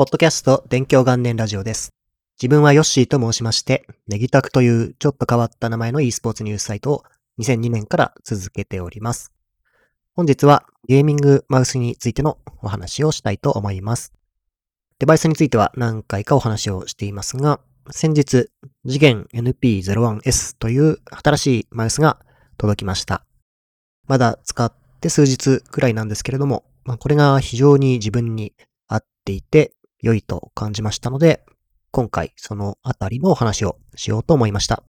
ポッドキャスト勉強元年ラジオです。自分はヨッシーと申しまして、ネギタクというちょっと変わった名前の e スポーツニュースサイトを2002年から続けております。本日はゲーミングマウスについてのお話をしたいと思います。デバイスについては何回かお話をしていますが、先日、次元 NP01S という新しいマウスが届きました。まだ使って数日くらいなんですけれども、まあ、これが非常に自分に合っていて良いと感じましたので、今回そのあたりのお話をしようと思いました。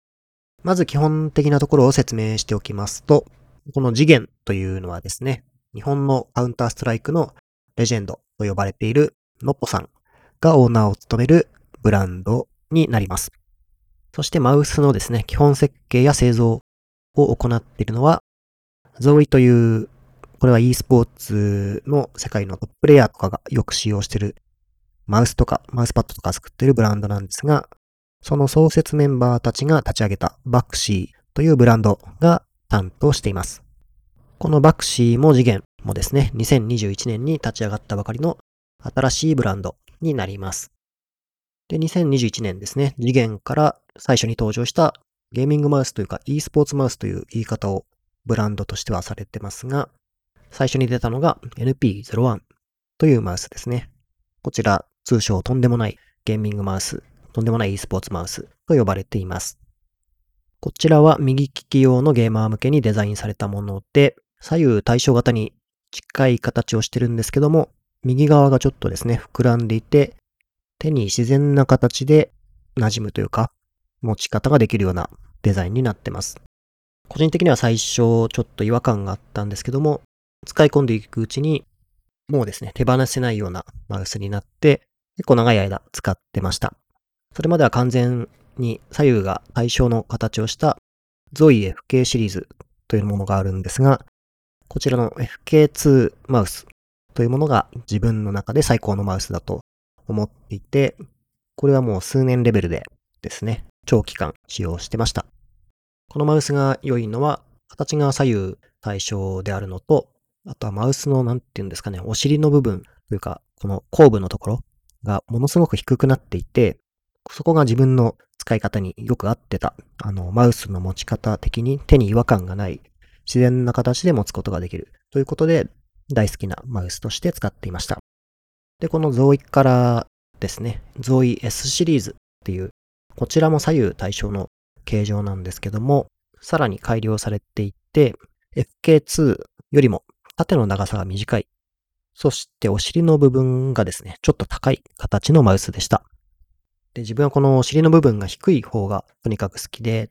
まず基本的なところを説明しておきますと、この次元というのはですね、日本のカウンターストライクのレジェンドと呼ばれているのっぽさんがオーナーを務めるブランドになります。そしてマウスのですね、基本設計や製造を行っているのは、ゾーイという、これは e スポーツの世界のトッププレイヤーとかがよく使用しているマウスとかマウスパッドとか作ってるブランドなんですが、その創設メンバーたちが立ち上げたバクシーというブランドが担当しています。このバクシーも次元もですね、2021年に立ち上がったばかりの新しいブランドになります。で、2021年ですね、次元から最初に登場したゲーミングマウスというか e スポーツマウスという言い方をブランドとしてはされてますが、最初に出たのが NP01 というマウスですね。こちら、通称とんでもないゲーミングマウス、とんでもない e スポーツマウスと呼ばれています。こちらは右利き用のゲーマー向けにデザインされたもので、左右対称型に近い形をしてるんですけども、右側がちょっとですね、膨らんでいて、手に自然な形で馴染むというか、持ち方ができるようなデザインになってます。個人的には最初ちょっと違和感があったんですけども、使い込んでいくうちに、もうですね、手放せないようなマウスになって、結構長い間使ってました。それまでは完全に左右が対称の形をした Zoe FK シリーズというものがあるんですが、こちらの FK2 マウスというものが自分の中で最高のマウスだと思っていて、これはもう数年レベルでですね、長期間使用してました。このマウスが良いのは、形が左右対称であるのと、あとはマウスの、なんていうんですかね、お尻の部分というか、この後部のところがものすごく低くなっていて、そこが自分の使い方によく合ってた。あの、マウスの持ち方的に手に違和感がない、自然な形で持つことができる。ということで、大好きなマウスとして使っていました。で、このゾーイからですね、ゾーイ S シリーズっていう、こちらも左右対称の形状なんですけども、さらに改良されていって、FK2 よりも縦の長さが短い。そしてお尻の部分がですね、ちょっと高い形のマウスでした。で、自分はこのお尻の部分が低い方がとにかく好きで、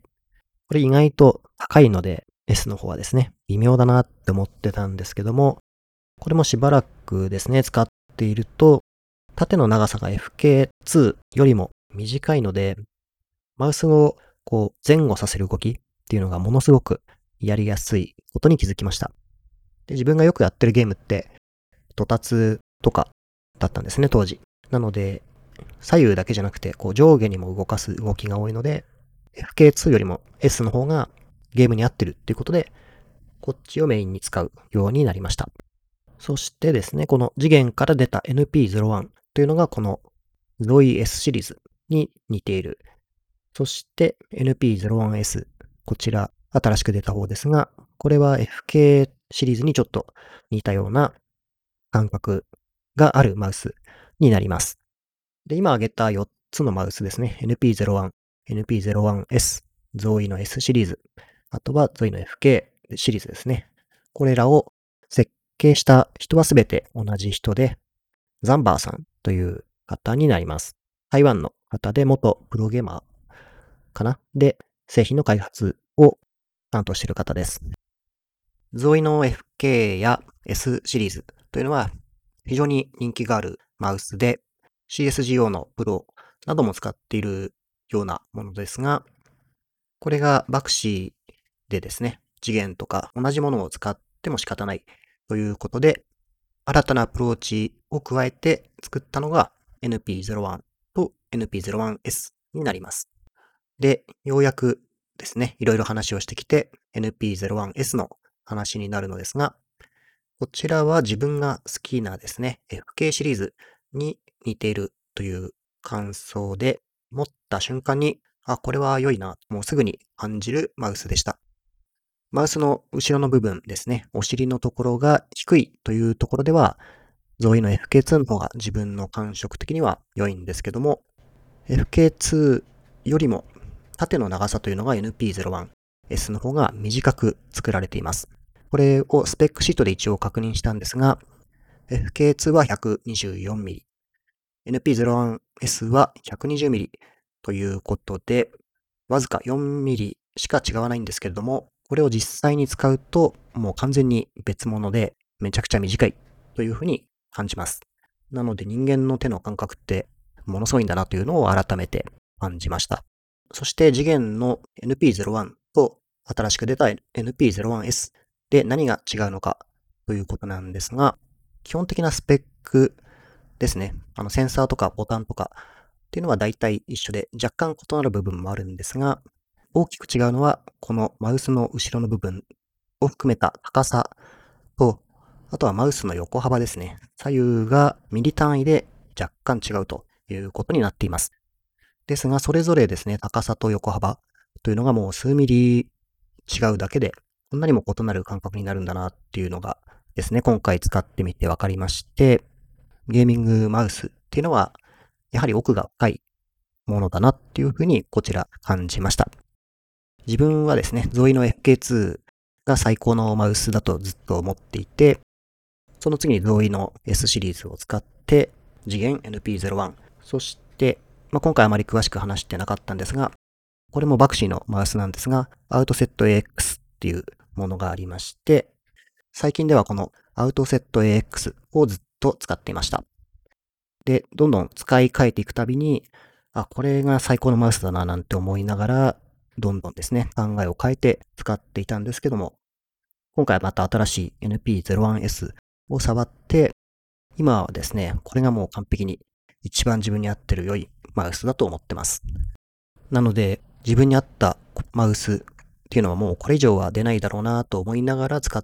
これ意外と高いので、S の方はですね、微妙だなって思ってたんですけども、これもしばらくですね、使っていると、縦の長さが FK2 よりも短いので、マウスをこう前後させる動きっていうのがものすごくやりやすいことに気づきました。で自分がよくやってるゲームって、途達とかだったんですね、当時。なので、左右だけじゃなくて、こう上下にも動かす動きが多いので、FK2 よりも S の方がゲームに合ってるっていうことで、こっちをメインに使うようになりました。そしてですね、この次元から出た NP01 というのがこの Zoe S シリーズに似ている。そして NP01S、こちら新しく出た方ですが、これは FK シリーズにちょっと似たような感覚があるマウスになります。で、今挙げた4つのマウスですね。NP01、NP01S、Zoe の S シリーズ、あとは Zoe の FK シリーズですね。これらを設計した人はすべて同じ人で、ザンバーさんという方になります。台湾の方で元プロゲーマーかな？で、製品の開発を担当している方です。ゾイの FK や S シリーズというのは非常に人気があるマウスで CSGO のプロなども使っているようなものですが、これがバクシーでですね、次元とか同じものを使っても仕方ないということで、新たなアプローチを加えて作ったのが NP01 と NP01S になります。で、ようやくですね、いろいろ話をしてきて NP01S の話になるのですが、こちらは自分が好きなですね、FK シリーズに似ているという感想で、持った瞬間に、あ、これは良いな、もうすぐに感じるマウスでした。マウスの後ろの部分ですね、お尻のところが低いというところでは、ゾイの FK2 の方が自分の感触的には良いんですけども、FK2 よりも縦の長さというのが NP01S の方が短く作られています。これをスペックシートで一応確認したんですが、FK2 は 124mm、NP01S は 120mm ということで、わずか 4mm しか違わないんですけれども、これを実際に使うと、もう完全に別物で、めちゃくちゃ短いというふうに感じます。なので人間の手の感覚ってものすごいんだなというのを改めて感じました。そして次元の NP01 と新しく出た NP01S で何が違うのかということなんですが、基本的なスペックですね。あのセンサーとかボタンとかっていうのは大体一緒で若干異なる部分もあるんですが、大きく違うのはこのマウスの後ろの部分を含めた高さと、あとはマウスの横幅ですね。左右がミリ単位で若干違うということになっています。ですが、それぞれですね、高さと横幅というのがもう数ミリ違うだけで、こんなにも異なる感覚になるんだなっていうのがですね、今回使ってみて分かりまして、ゲーミングマウスっていうのは、やはり奥が深いものだなっていうふうにこちら感じました。自分はですね、ゾイの FK2 が最高のマウスだとずっと思っていて、その次にゾイの S シリーズを使って、次元 NP01、そして、まあ、今回あまり詳しく話してなかったんですが、これもバクシーのマウスなんですが、アウトセット AX っていうものがありまして、最近ではこのアウトセット AX をずっと使っていました。で、どんどん使い替えていくたびに、あ、これが最高のマウスだななんて思いながら、どんどんですね、考えを変えて使っていたんですけども、今回はまた新しい NP01S を触って、今はですね、これがもう完璧に一番自分に合ってる良いマウスだと思ってます。なので、自分に合ったマウスっていうのはもうこれ以上は出ないだろうなと思いながら使っ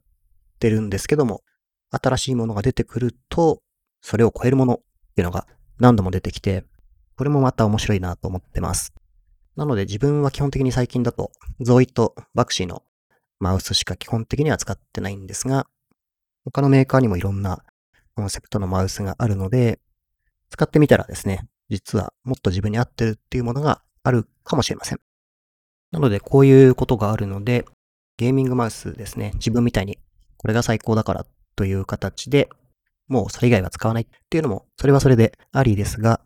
てるんですけども、新しいものが出てくると、それを超えるものっていうのが何度も出てきて、これもまた面白いなと思ってます。なので自分は基本的に最近だと、ゾイとバクシーのマウスしか基本的には使ってないんですが、他のメーカーにもいろんなコンセプトのマウスがあるので、使ってみたらですね、実はもっと自分に合ってるっていうものがあるかもしれません。なのでこういうことがあるので、ゲーミングマウスですね、自分みたいにこれが最高だからという形で、もうそれ以外は使わないっていうのも、それはそれでありですが、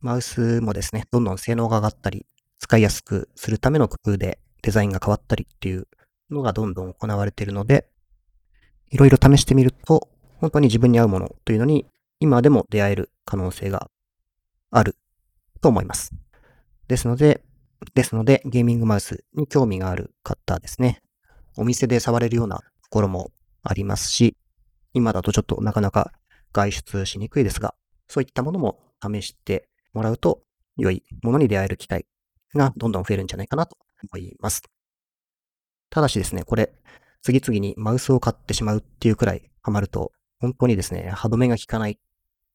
マウスもですね、どんどん性能が上がったり、使いやすくするための工夫でデザインが変わったりっていうのがどんどん行われているので、いろいろ試してみると、本当に自分に合うものというのに今でも出会える可能性があると思います。ですので、ですので、ゲーミングマウスに興味がある方ですね。お店で触れるようなところもありますし、今だとちょっとなかなか外出しにくいですが、そういったものも試してもらうと良いものに出会える機会がどんどん増えるんじゃないかなと思います。ただしですね、これ、次々にマウスを買ってしまうっていうくらいハマると、本当にですね、歯止めが効かない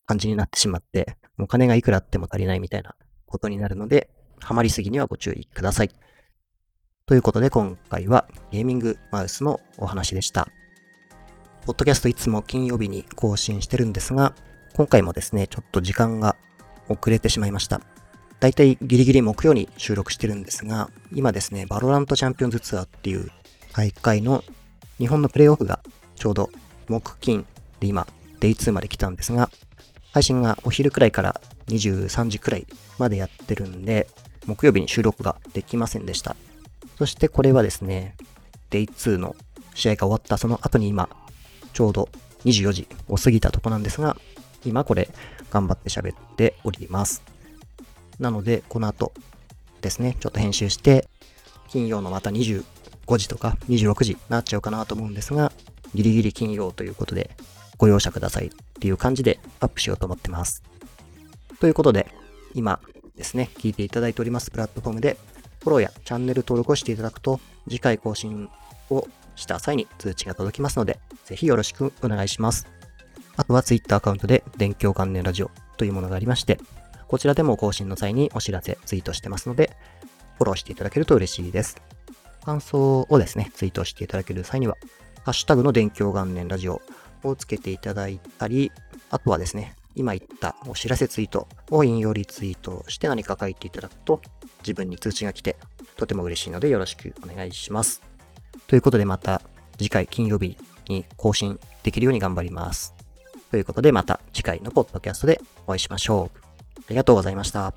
感じになってしまって、お金がいくらあっても足りないみたいなことになるので、ハマりすぎにはご注意ください。ということで今回はゲーミングマウスのお話でした。ポッドキャストいつも金曜日に更新してるんですが、今回もですね、ちょっと時間が遅れてしまいました。だいたいギリギリ木曜に収録してるんですが、今ですね、 VALORANT Champions Tour っていう大会の日本のプレイオフがちょうど木金で今、 Day 2まで来たんですが、配信がお昼くらいから23時くらいまでやってるんで、木曜日に収録ができませんでした。そしてこれはですね、デイ2の試合が終わったその後に今、ちょうど24時を過ぎたとこなんですが、今これ頑張って喋っております。なので、この後ですね、ちょっと編集して、金曜のまた25時とか26時になっちゃうかなと思うんですが、ギリギリ金曜ということで、ご容赦くださいっていう感じでアップしようと思ってます。ということで、今ですね、聞いていただいておりますプラットフォームで、フォローやチャンネル登録をしていただくと、次回更新をした際に通知が届きますので、ぜひよろしくお願いします。あとは Twitter アカウントで電教元年ラジオというものがありまして、こちらでも更新の際にお知らせ、ツイートしてますので、フォローしていただけると嬉しいです。感想をですね、ツイートしていただける際には、ハッシュタグの電教元年ラジオをつけていただいたり、あとはですね、今言ったお知らせツイートを引用リツイートして何か書いていただくと、自分に通知が来て、とても嬉しいのでよろしくお願いします。ということでまた次回金曜日に更新できるように頑張ります。ということでまた次回のポッドキャストでお会いしましょう。ありがとうございました。